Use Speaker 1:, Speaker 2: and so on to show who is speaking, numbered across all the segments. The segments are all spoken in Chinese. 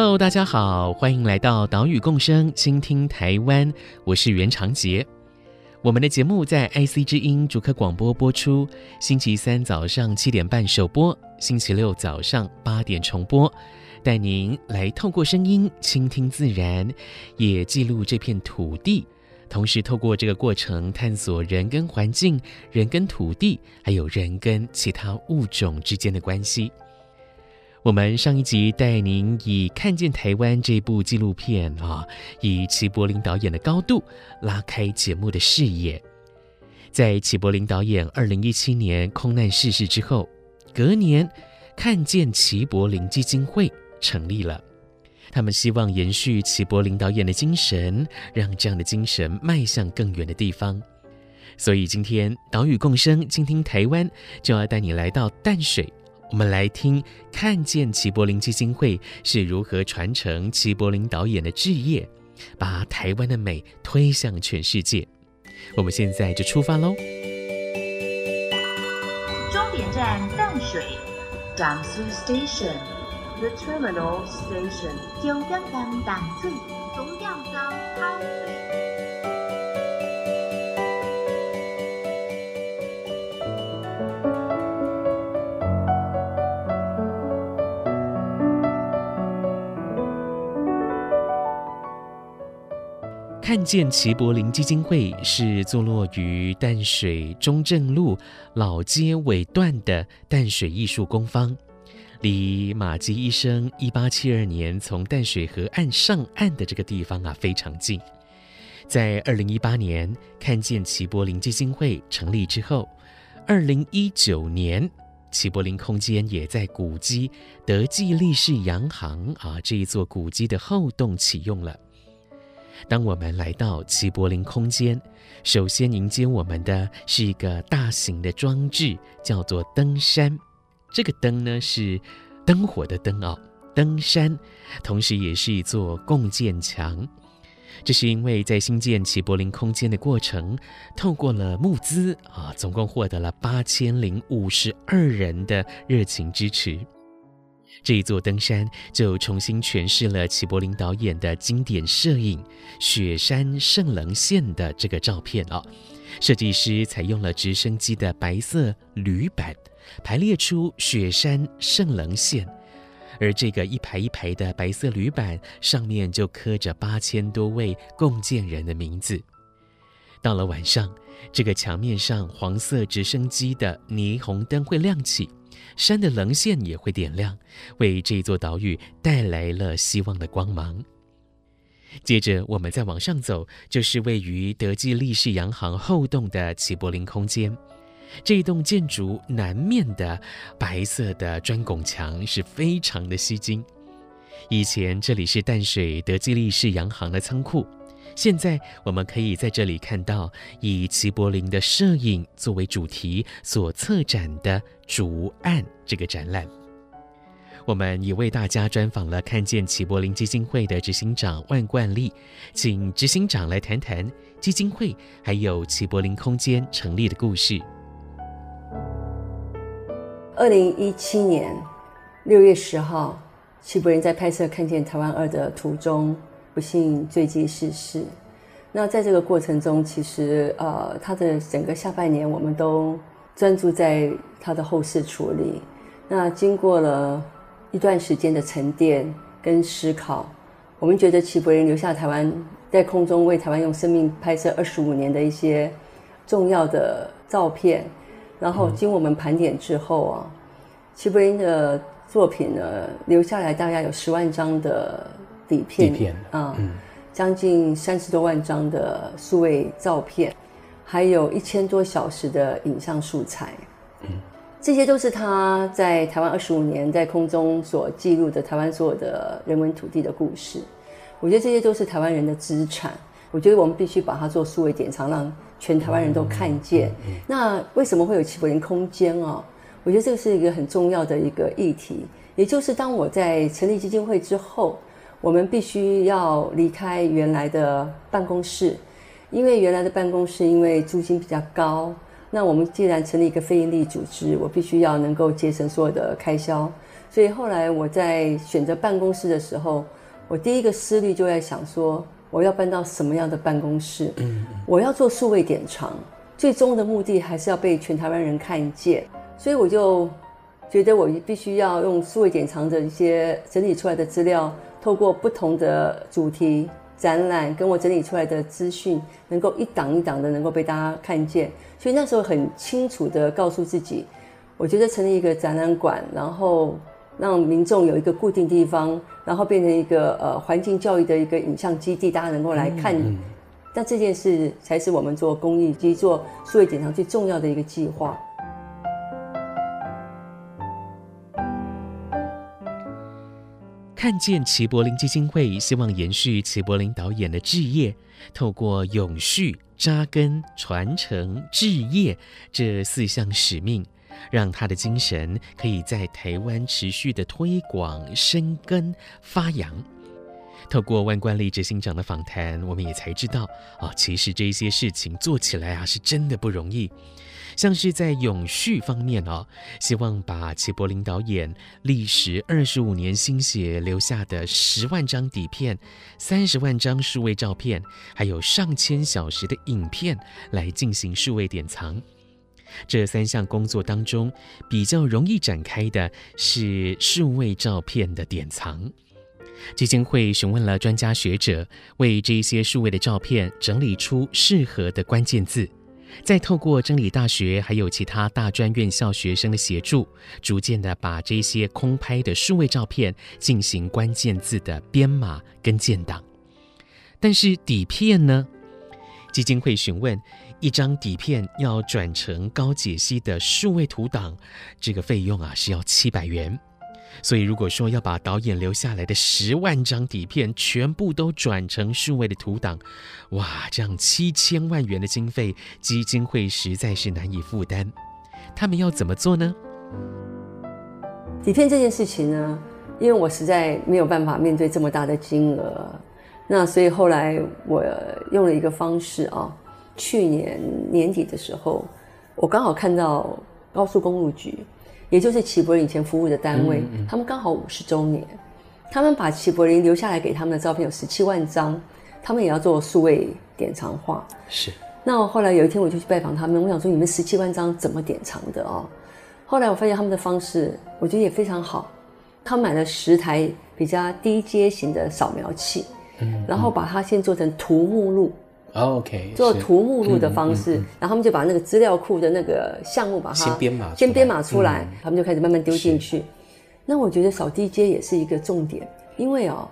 Speaker 1: Hello，大家好，欢迎来到岛屿共生，倾听台湾。我是袁长杰。我们的节目在 IC 之音竹科广播播出，星期三早上七点半首播，星期六早上八点重播，带您来透过声音倾听自然，也记录这片土地，同时透过这个过程探索人跟环境、人跟土地，还有人跟其他物种之间的关系。我们上一集带您以《看见台湾》这部纪录片啊，以齐柏林导演的高度拉开节目的视野。在齐柏林导演二零一七年空难逝世之后，隔年看见齐柏林基金会成立了。他们希望延续齐柏林导演的精神，让这样的精神迈向更远的地方。所以今天岛屿共生，倾听台湾，就要带你来到淡水。我们来听，看见齐柏林基金会是如何传承齐柏林导演的志业，把台湾的美推向全世界。我们现在就出发喽！
Speaker 2: 终点站淡水，淡水 Station，The Terminal Station，九点站淡水，终点站淡水。
Speaker 1: 看见齐柏林基金会是坐落于淡水中正路老街尾段的淡水艺术工坊，离马偕医生一八七二年从淡水河岸上岸的这个地方啊非常近。在二零一八年看见齐柏林基金会成立之后，二零一九年齐柏林空间也在古迹德记利士洋行啊这一座古迹的后洞启用了。当我们来到齐柏林空间，首先迎接我们的是一个大型的装置，叫做登山。这个灯呢是灯火的灯哦，登山，同时也是一座共建墙。这是因为在兴建齐柏林空间的过程，透过了募资啊，总共获得了八千零五十二人的热情支持。这一座登山就重新诠释了齐柏林导演的经典摄影《雪山圣棱线》的这个照片哦。设计师采用了直升机的白色铝板，排列出雪山圣棱线，而这个一排一排的白色铝板上面就刻着八千多位共建人的名字。到了晚上，这个墙面上黄色直升机的霓虹灯会亮起。山的棱线也会点亮，为这座岛屿带来了希望的光芒。接着，我们再往上走，就是位于德记利士洋行后洞的齐柏林空间。这一栋建筑南面的白色的砖拱墙是非常的吸睛。以前这里是淡水德记利士洋行的仓库。现在我们可以在这里看到以齐柏林的摄影作为主题所策展的“筑岸”这个展览。我们也为大家专访了看见齐柏林基金会的执行长万冠利，请执行长来谈谈基金会还有齐柏林空间成立的故事。
Speaker 3: 二零一七年六月十号，齐柏林在拍摄《看见台湾二》的途中。不幸坠机逝世。那在这个过程中，其实呃，他的整个下半年，我们都专注在他的后事处理。那经过了一段时间的沉淀跟思考，我们觉得齐柏林留下台湾，在空中为台湾用生命拍摄二十五年的一些重要的照片。然后经我们盘点之后啊，齐柏林的作品呢，留下来大概有十万张的。底片，底片啊，嗯，将近三十多万张的数位照片，还有一千多小时的影像素材。嗯，这些都是他在台湾二十五年在空中所记录的台湾所有的人文土地的故事。我觉得这些都是台湾人的资产。我觉得我们必须把它做数位典藏，让全台湾人都看见。那为什么会有齐柏林空间啊？我觉得这个是一个很重要的一个议题。也就是当我在成立基金会之后，我们必须要离开原来的办公室，因为原来的办公室因为租金比较高。那我们既然成立一个非营利组织，我必须要能够节省所有的开销。所以后来我在选择办公室的时候，我第一个思虑就在想说，我要搬到什么样的办公室？我要做数位典藏，最终的目的还是要被全台湾人看见。所以我就觉得我必须要用数位典藏的一些整理出来的资料，透过不同的主题。展览跟我整理出来的资讯，能够一档一档的能够被大家看见，所以那时候很清楚的告诉自己，我觉得成立一个展览馆，然后让民众有一个固定地方，然后变成一个呃环境教育的一个影像基地，大家能够来看。那、嗯、这件事才是我们做公益及做数位典藏最重要的一个计划。
Speaker 1: 看见齐柏林基金会希望延续齐柏林导演的志业，透过永续、扎根、传承、志业这四项使命，让他的精神可以在台湾持续的推广、生根、发扬。透过万冠利执行长的访谈，我们也才知道，哦，其实这些事情做起来啊，是真的不容易。像是在永续方面哦，希望把齐柏林导演历时二十五年心血留下的十万张底片、三十万张数位照片，还有上千小时的影片来进行数位典藏。这三项工作当中，比较容易展开的是数位照片的典藏。基金会询问了专家学者，为这些数位的照片整理出适合的关键字。再透过真理大学还有其他大专院校学生的协助，逐渐的把这些空拍的数位照片进行关键字的编码跟建档。但是底片呢？基金会询问，一张底片要转成高解析的数位图档，这个费用啊是要七百元。所以，如果说要把导演留下来的十万张底片全部都转成数位的图档，哇，这样七千万元的经费，基金会实在是难以负担。他们要怎么做呢？
Speaker 3: 底片这件事情呢，因为我实在没有办法面对这么大的金额，那所以后来我用了一个方式啊，去年年底的时候，我刚好看到高速公路局。也就是齐柏林以前服务的单位，嗯嗯、他们刚好五十周年，他们把齐柏林留下来给他们的照片有十七万张，他们也要做数位典藏化。
Speaker 1: 是。
Speaker 3: 那我后来有一天我就去拜访他们，我想说你们十七万张怎么典藏的哦？后来我发现他们的方式，我觉得也非常好。他买了十台比较低阶型的扫描器，然后把它先做成图目录。
Speaker 1: OK，
Speaker 3: 做图目录的方式，嗯嗯嗯、然后他们就把那个资料库的那个项目把它
Speaker 1: 先编码，
Speaker 3: 先编码出来，嗯、他们就开始慢慢丢进去。那我觉得扫地街也是一个重点，因为哦，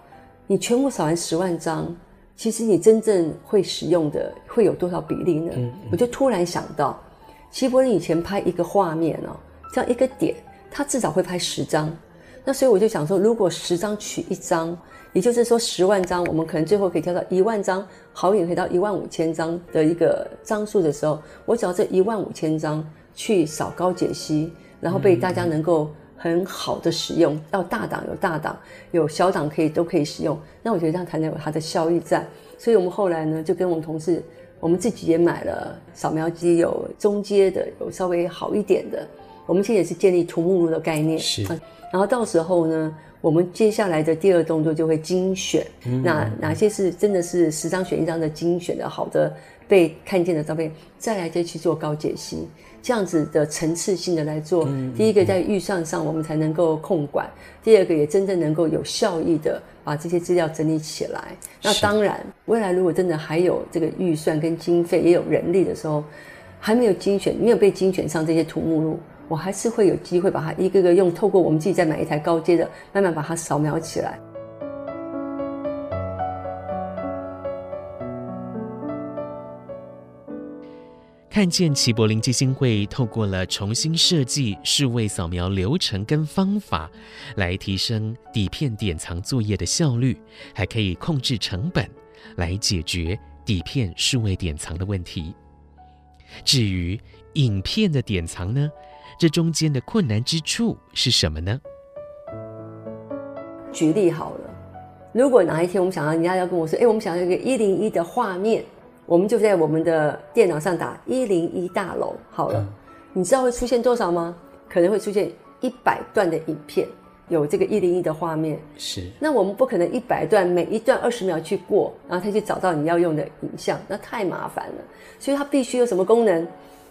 Speaker 3: 你全部扫完十万张，其实你真正会使用的会有多少比例呢？我就突然想到，齐柏林以前拍一个画面哦，这样一个点，他至少会拍十张。那所以我就想说，如果十张取一张。也就是说，十万张，我们可能最后可以跳到一万张，好远可以到一万五千张的一个张数的时候，我只要这一万五千张去扫高解析，然后被大家能够很好的使用，到大档有大档，有小档可以都可以使用。那我觉得这样才能有它的效益在。所以我们后来呢，就跟我们同事，我们自己也买了扫描机，有中阶的，有稍微好一点的。我们现在也是建立图目录的概念，
Speaker 1: 是，
Speaker 3: 然后到时候呢。我们接下来的第二动作就会精选，嗯、那哪些是真的是十张选一张的精选的好的被看见的照片，再来再去做高解析，这样子的层次性的来做。嗯、第一个在预算上我们才能够控管，嗯、第二个也真正能够有效益的把这些资料整理起来。那当然，未来如果真的还有这个预算跟经费，也有人力的时候，还没有精选，没有被精选上这些图目录。我还是会有机会把它一个个用，透过我们自己再买一台高阶的，慢慢把它扫描起来。
Speaker 1: 看见齐柏林基金会透过了重新设计数位扫描流程跟方法，来提升底片典藏作业的效率，还可以控制成本，来解决底片数位典藏的问题。至于影片的典藏呢，这中间的困难之处是什么呢？
Speaker 3: 举例好了，如果哪一天我们想要，人家要跟我说，哎，我们想要一个一零一的画面。我们就在我们的电脑上打一零一大楼好了，你知道会出现多少吗？可能会出现一百段的影片，有这个一零一的画面。
Speaker 1: 是。那
Speaker 3: 我们不可能一百段每一段二十秒去过，然后他去找到你要用的影像，那太麻烦了。所以它必须有什么功能？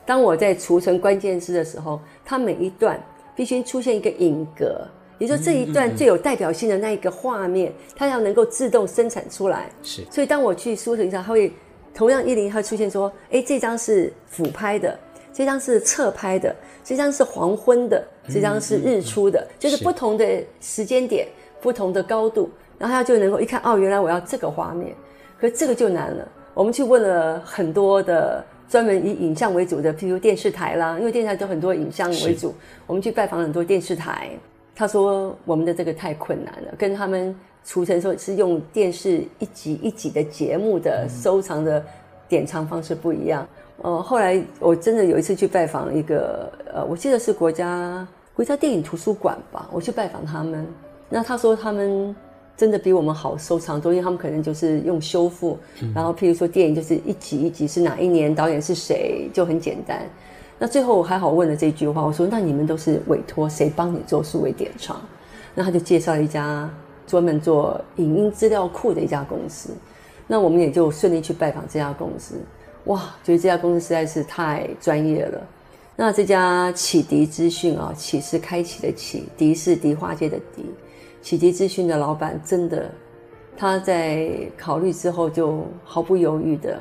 Speaker 3: 当我在储存关键字的时候，它每一段必须出现一个影格，也就是说这一段最有代表性的那一个画面，它要能够自动生产出来。
Speaker 1: 是。
Speaker 3: 所以当我去输入一下，它会。同样一零它会出现说，哎，这张是俯拍的，这张是侧拍的，这张是黄昏的，这张是日出的，就是不同的时间点、不同的高度，然后它就能够一看，哦，原来我要这个画面，可是这个就难了。我们去问了很多的专门以影像为主的，譬如电视台啦，因为电视台都很多影像为主，我们去拜访很多电视台，他说我们的这个太困难了，跟他们。储存说是用电视一集一集的节目的收藏的典藏方式不一样。呃，后来我真的有一次去拜访一个，呃，我记得是国家国家电影图书馆吧，我去拜访他们。那他说他们真的比我们好收藏多，因为他们可能就是用修复，然后譬如说电影就是一集一集是哪一年导演是谁，就很简单。那最后我还好问了这句话，我说那你们都是委托谁帮你做数位典藏？那他就介绍了一家。专门做影音资料库的一家公司，那我们也就顺利去拜访这家公司。哇，觉得这家公司实在是太专业了。那这家启迪资讯啊，启是开启的启，迪是迪化街的迪。启迪资讯的老板真的，他在考虑之后就毫不犹豫的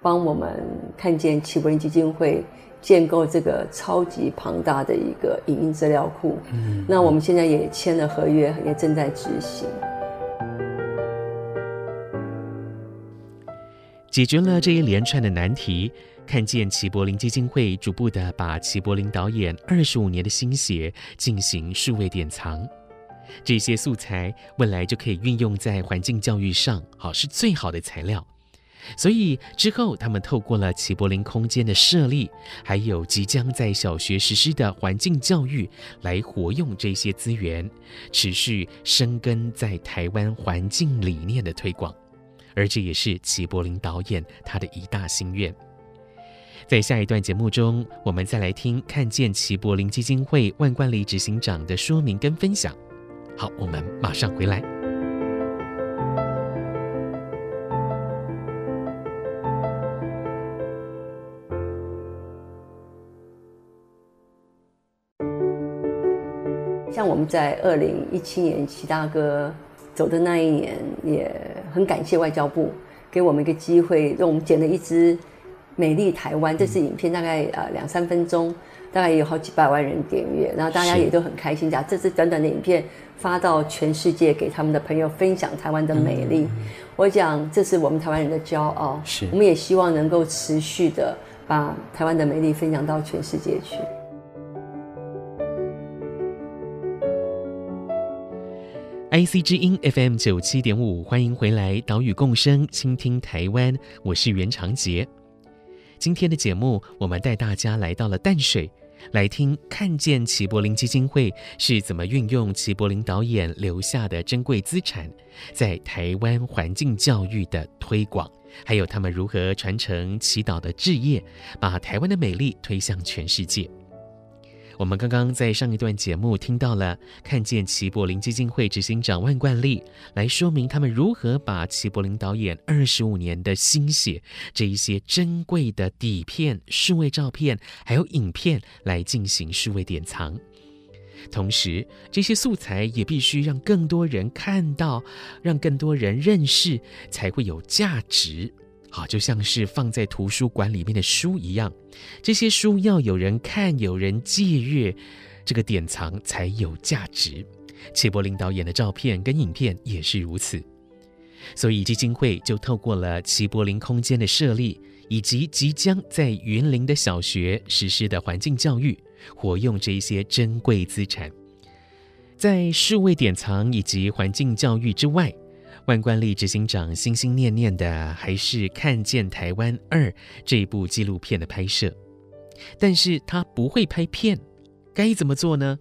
Speaker 3: 帮我们看见齐柏林基金会。建构这个超级庞大的一个影音资料库，嗯，那我们现在也签了合约，也正在执行。
Speaker 1: 解决了这一连串的难题，看见齐柏林基金会逐步的把齐柏林导演二十五年的心血进行数位典藏，这些素材未来就可以运用在环境教育上，好，是最好的材料。所以之后，他们透过了齐柏林空间的设立，还有即将在小学实施的环境教育，来活用这些资源，持续深耕在台湾环境理念的推广。而这也是齐柏林导演他的一大心愿。在下一段节目中，我们再来听看见齐柏林基金会万冠里执行长的说明跟分享。好，我们马上回来。
Speaker 3: 像我们在二零一七年齐大哥走的那一年，也很感谢外交部给我们一个机会，让我们捡了一支《美丽台湾》这支影片，大概呃两三分钟，大概也有好几百万人点阅，然后大家也都很开心，讲这支短短的影片发到全世界，给他们的朋友分享台湾的美丽。我讲这是我们台湾人的骄傲，是我们也希望能够持续的把台湾的美丽分享到全世界去。
Speaker 1: IC 之音 FM 九七点五，欢迎回来，岛屿共生，倾听台湾，我是袁长杰。今天的节目，我们带大家来到了淡水，来听看见齐柏林基金会是怎么运用齐柏林导演留下的珍贵资产，在台湾环境教育的推广，还有他们如何传承祈祷的置业，把台湾的美丽推向全世界。我们刚刚在上一段节目听到了，看见齐柏林基金会执行长万冠利来说明他们如何把齐柏林导演二十五年的心血，这一些珍贵的底片、数位照片还有影片来进行数位典藏。同时，这些素材也必须让更多人看到，让更多人认识，才会有价值。好，就像是放在图书馆里面的书一样，这些书要有人看，有人借阅，这个典藏才有价值。齐柏林导演的照片跟影片也是如此，所以基金会就透过了齐柏林空间的设立，以及即将在云林的小学实施的环境教育，活用这一些珍贵资产。在数位典藏以及环境教育之外，万冠利执行长心心念念的还是《看见台湾二》这一部纪录片的拍摄。但是他不会拍片，该怎么做呢？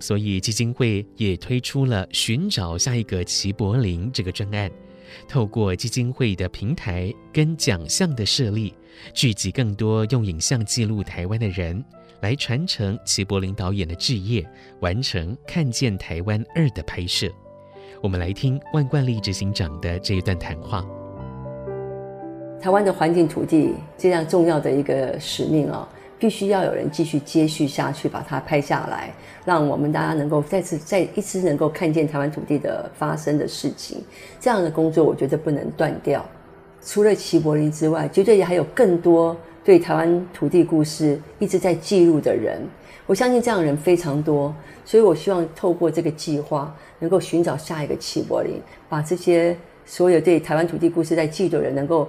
Speaker 1: 所以基金会也推出了寻找下一个齐柏林这个专案，透过基金会的平台跟奖项的设立，聚集更多用影像记录台湾的人。来传承齐柏林导演的志业，完成《看见台湾二》的拍摄。我们来听万冠利执行长的这一段谈话。
Speaker 3: 台湾的环境土地这样重要的一个使命啊，必须要有人继续接续下去，把它拍下来，让我们大家能够再次再一次能够看见台湾土地的发生的事情。这样的工作，我觉得不能断掉。除了齐柏林之外，绝对也还有更多。对台湾土地故事一直在记录的人，我相信这样的人非常多，所以我希望透过这个计划，能够寻找下一个齐柏林，把这些所有对台湾土地故事在记录的人能够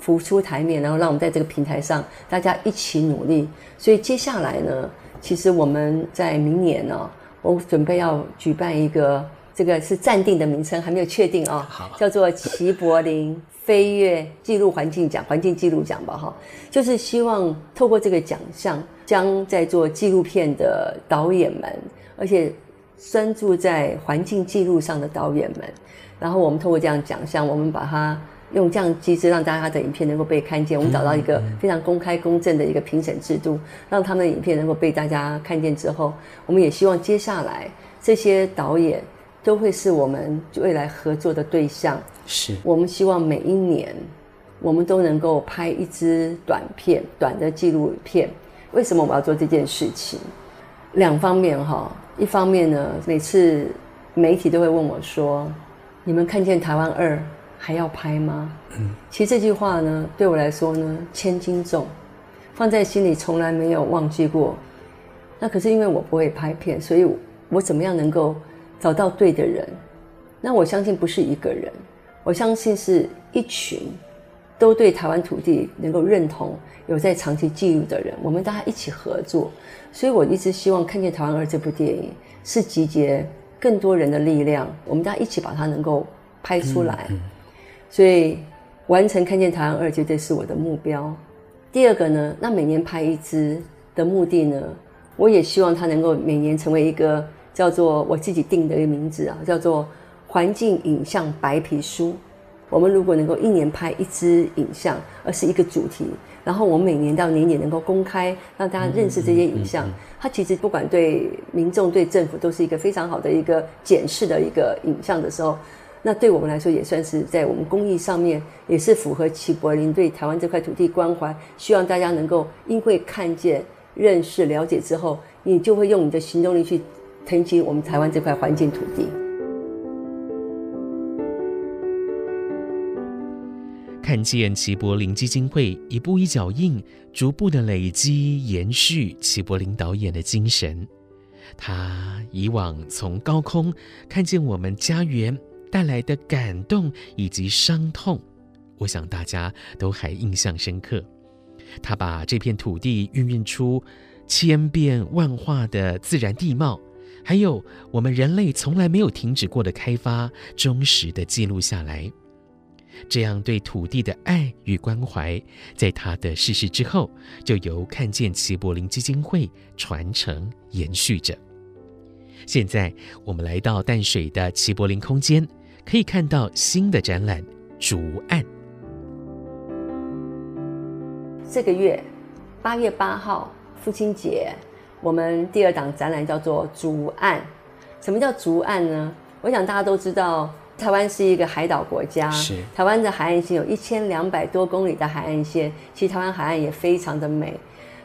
Speaker 3: 浮出台面，然后让我们在这个平台上大家一起努力。所以接下来呢，其实我们在明年呢、哦，我准备要举办一个，这个是暂定的名称，还没有确定啊、哦，叫做齐柏林。飞跃记录环境奖，环境记录奖吧，哈，就是希望透过这个奖项，将在做纪录片的导演们，而且专注在环境记录上的导演们，然后我们透过这样奖项，我们把它用这样机制，让大家的影片能够被看见。我们找到一个非常公开公正的一个评审制度，让他们的影片能够被大家看见之后，我们也希望接下来这些导演。都会是我们未来合作的对象。
Speaker 1: 是
Speaker 3: 我们希望每一年，我们都能够拍一支短片，短的纪录片。为什么我要做这件事情？两方面哈，一方面呢，每次媒体都会问我说：“你们看见台湾二还要拍吗？”嗯，其实这句话呢，对我来说呢，千斤重，放在心里从来没有忘记过。那可是因为我不会拍片，所以我怎么样能够？找到对的人，那我相信不是一个人，我相信是一群都对台湾土地能够认同、有在长期记录的人，我们大家一起合作。所以我一直希望看见台湾二这部电影是集结更多人的力量，我们大家一起把它能够拍出来。嗯嗯、所以完成看见台湾二绝对是我的目标。第二个呢，那每年拍一支的目的呢，我也希望它能够每年成为一个。叫做我自己定的一个名字啊，叫做环境影像白皮书。我们如果能够一年拍一支影像，而是一个主题，然后我们每年到年年能够公开，让大家认识这些影像，它其实不管对民众、对政府都是一个非常好的一个检视的一个影像的时候，那对我们来说也算是在我们公益上面也是符合齐柏林对台湾这块土地关怀，希望大家能够因为看见、认识、了解之后，你就会用你的行动力去。撑起我们台湾这块环境土地。
Speaker 1: 看见齐柏林基金会一步一脚印，逐步的累积延续齐柏林导演的精神。他以往从高空看见我们家园带来的感动以及伤痛，我想大家都还印象深刻。他把这片土地孕育出千变万化的自然地貌。还有我们人类从来没有停止过的开发，忠实的记录下来，这样对土地的爱与关怀，在他的逝世之后，就由看见齐柏林基金会传承延续着。现在我们来到淡水的齐柏林空间，可以看到新的展览《竹岸》。
Speaker 3: 这个月八月八号父亲节。我们第二档展览叫做“竹岸”。什么叫竹岸呢？我想大家都知道，台湾是一个海岛国家。是。台湾的海岸线有一千两百多公里的海岸线，其实台湾海岸也非常的美。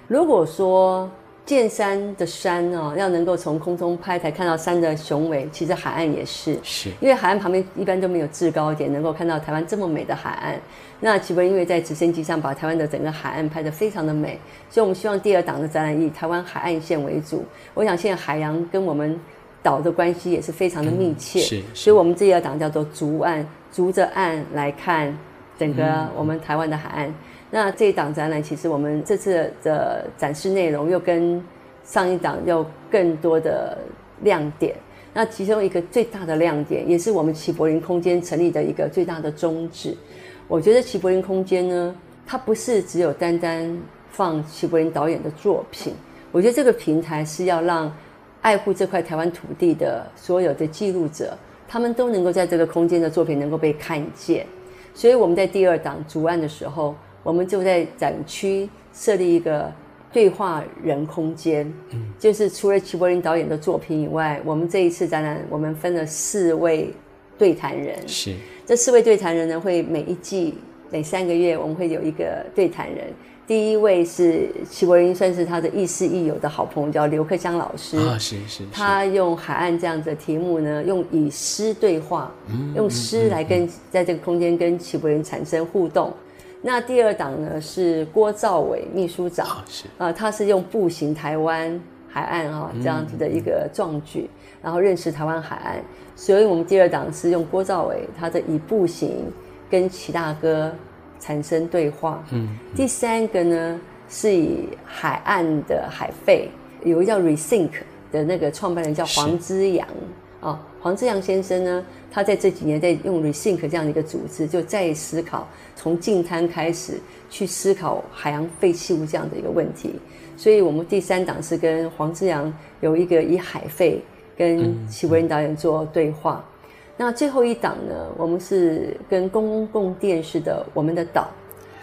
Speaker 3: 如果说见山的山哦，要能够从空中拍才看到山的雄伟，其实海岸也是。是。因为海岸旁边一般都没有制高点，能够看到台湾这么美的海岸。那岂不因为在直升机上把台湾的整个海岸拍得非常的美，所以我们希望第二档的展览以台湾海岸线为主。我想现在海洋跟我们岛的关系也是非常的密切，嗯、是，是。所以我们这一档叫做逐岸，逐着岸来看整个我们台湾的海岸。嗯那这一档展览，其实我们这次的展示内容又跟上一档有更多的亮点。那其中一个最大的亮点，也是我们齐柏林空间成立的一个最大的宗旨。我觉得齐柏林空间呢，它不是只有单单放齐柏林导演的作品。我觉得这个平台是要让爱护这块台湾土地的所有的记录者，他们都能够在这个空间的作品能够被看见。所以我们在第二档主案的时候，我们就在展区设立一个对话人空间，嗯，就是除了齐柏林导演的作品以外，我们这一次展览我们分了四位对谈人，
Speaker 1: 是。
Speaker 3: 这四位对谈人呢，会每一季每三个月，我们会有一个对谈人。第一位是齐柏林，算是他的亦师亦友的好朋友，叫刘克襄老师。
Speaker 1: 啊，是是。
Speaker 3: 他用海岸这样子的题目呢，用以诗对话，用诗来跟在这个空间跟齐柏林产生互动。那第二档呢是郭兆伟秘书长，啊，是啊，他是用步行台湾海岸啊这样子的一个壮举，然后认识台湾海岸。所以我们第二档是用郭兆伟，他的以步行跟齐大哥产生对话。嗯，第三个呢是以海岸的海废，有一个叫 Rethink 的那个创办人叫黄之阳啊，黄之阳先生呢，他在这几年在用 Rethink 这样的一个组织，就在思考从净滩开始去思考海洋废弃物这样的一个问题。所以我们第三档是跟黄之阳有一个以海废。跟齐柏林导演做对话，嗯、那最后一档呢，我们是跟公共电视的《我们的岛》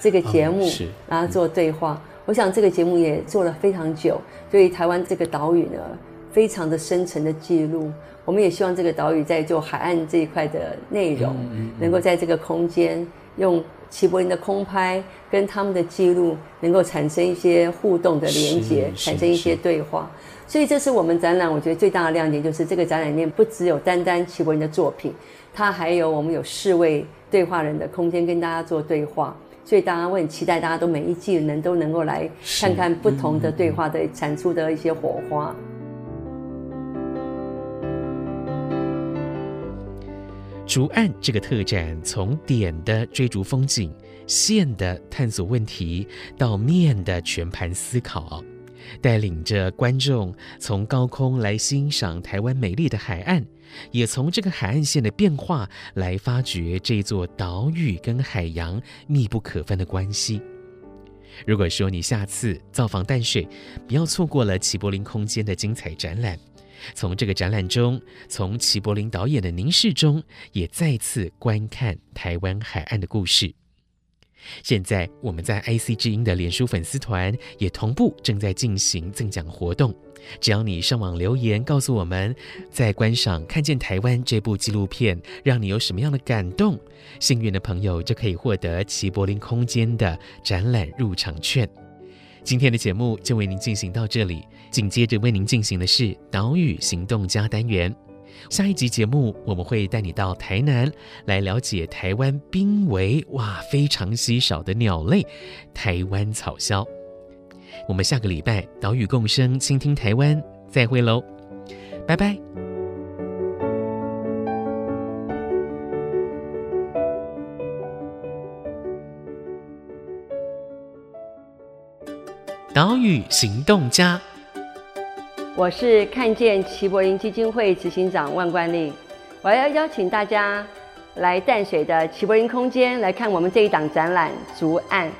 Speaker 3: 这个节目，然后做对话。嗯、我想这个节目也做了非常久，对于台湾这个岛屿呢，非常的深层的记录。我们也希望这个岛屿在做海岸这一块的内容，能够在这个空间用齐柏林的空拍跟他们的记录，能够产生一些互动的连接，产生一些对话。所以这是我们展览，我觉得最大的亮点就是这个展览里面不只有单单齐柏林的作品，它还有我们有四位对话人的空间跟大家做对话。所以大家会很期待，大家都每一季能都能够来看看不同的对话的产出的一些火花。
Speaker 1: 竹案这个特展，从点的追逐风景，线的探索问题，到面的全盘思考。带领着观众从高空来欣赏台湾美丽的海岸，也从这个海岸线的变化来发掘这座岛屿跟海洋密不可分的关系。如果说你下次造访淡水，不要错过了齐柏林空间的精彩展览。从这个展览中，从齐柏林导演的凝视中，也再次观看台湾海岸的故事。现在我们在 IC 之音的脸书粉丝团也同步正在进行赠奖活动，只要你上网留言告诉我们，在观赏《看见台湾》这部纪录片让你有什么样的感动，幸运的朋友就可以获得齐柏林空间的展览入场券。今天的节目就为您进行到这里，紧接着为您进行的是岛屿行动家单元。下一集节目，我们会带你到台南来了解台湾濒危哇非常稀少的鸟类——台湾草鸮。我们下个礼拜岛屿共生，倾听台湾，再会喽，拜拜。岛屿行动家。
Speaker 3: 我是看见齐柏林基金会执行长万冠丽，我要邀请大家来淡水的齐柏林空间来看我们这一档展览《逐案》。《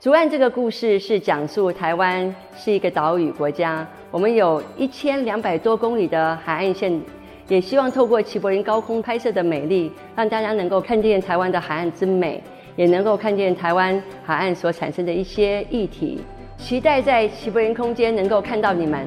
Speaker 3: 逐案》这个故事是讲述台湾是一个岛屿国家，我们有一千两百多公里的海岸线，也希望透过齐柏林高空拍摄的美丽，让大家能够看见台湾的海岸之美，也能够看见台湾海岸所产生的一些议题。期待在齐柏林空间能够看到你们。